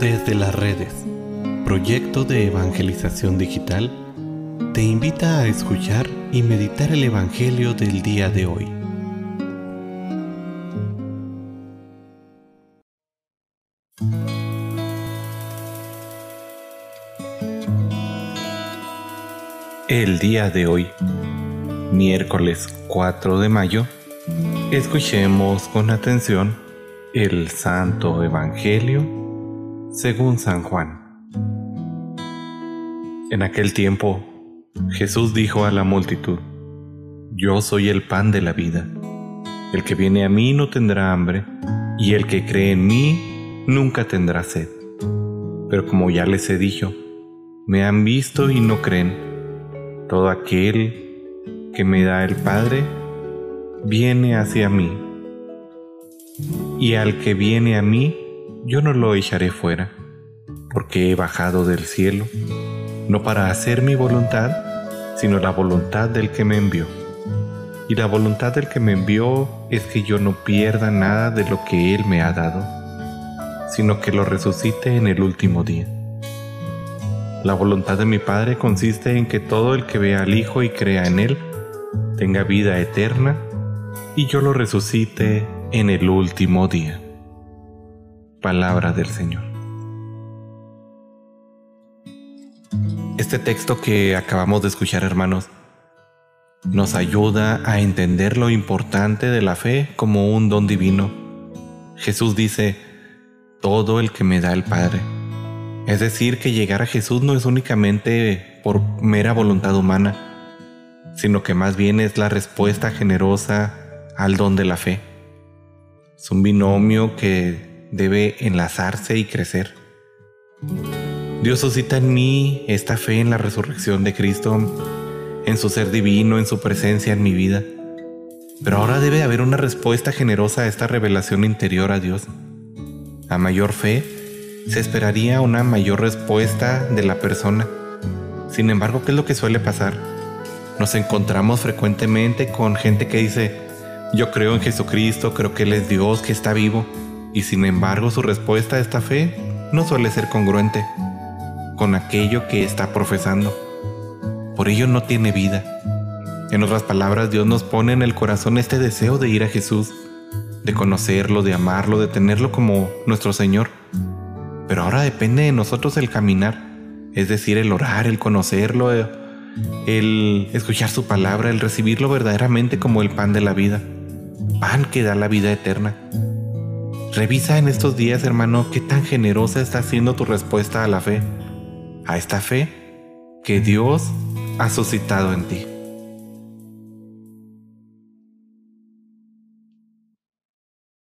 Desde las redes, proyecto de evangelización digital, te invita a escuchar y meditar el Evangelio del día de hoy. El día de hoy, miércoles 4 de mayo, escuchemos con atención el Santo Evangelio según San Juan. En aquel tiempo, Jesús dijo a la multitud, Yo soy el pan de la vida. El que viene a mí no tendrá hambre, y el que cree en mí nunca tendrá sed. Pero como ya les he dicho, me han visto y no creen. Todo aquel que me da el Padre viene hacia mí. Y al que viene a mí, yo no lo echaré fuera, porque he bajado del cielo, no para hacer mi voluntad, sino la voluntad del que me envió. Y la voluntad del que me envió es que yo no pierda nada de lo que Él me ha dado, sino que lo resucite en el último día. La voluntad de mi Padre consiste en que todo el que vea al Hijo y crea en Él tenga vida eterna, y yo lo resucite en el último día. Palabra del Señor. Este texto que acabamos de escuchar, hermanos, nos ayuda a entender lo importante de la fe como un don divino. Jesús dice, todo el que me da el Padre. Es decir, que llegar a Jesús no es únicamente por mera voluntad humana, sino que más bien es la respuesta generosa al don de la fe. Es un binomio que debe enlazarse y crecer. Dios suscita en mí esta fe en la resurrección de Cristo, en su ser divino, en su presencia en mi vida. Pero ahora debe haber una respuesta generosa a esta revelación interior a Dios. A mayor fe, se esperaría una mayor respuesta de la persona. Sin embargo, ¿qué es lo que suele pasar? Nos encontramos frecuentemente con gente que dice, yo creo en Jesucristo, creo que Él es Dios, que está vivo, y sin embargo su respuesta a esta fe no suele ser congruente con aquello que está profesando. Por ello no tiene vida. En otras palabras, Dios nos pone en el corazón este deseo de ir a Jesús, de conocerlo, de amarlo, de tenerlo como nuestro Señor. Pero ahora depende de nosotros el caminar, es decir, el orar, el conocerlo, el escuchar su palabra, el recibirlo verdaderamente como el pan de la vida, pan que da la vida eterna. Revisa en estos días, hermano, qué tan generosa está siendo tu respuesta a la fe, a esta fe que Dios ha suscitado en ti.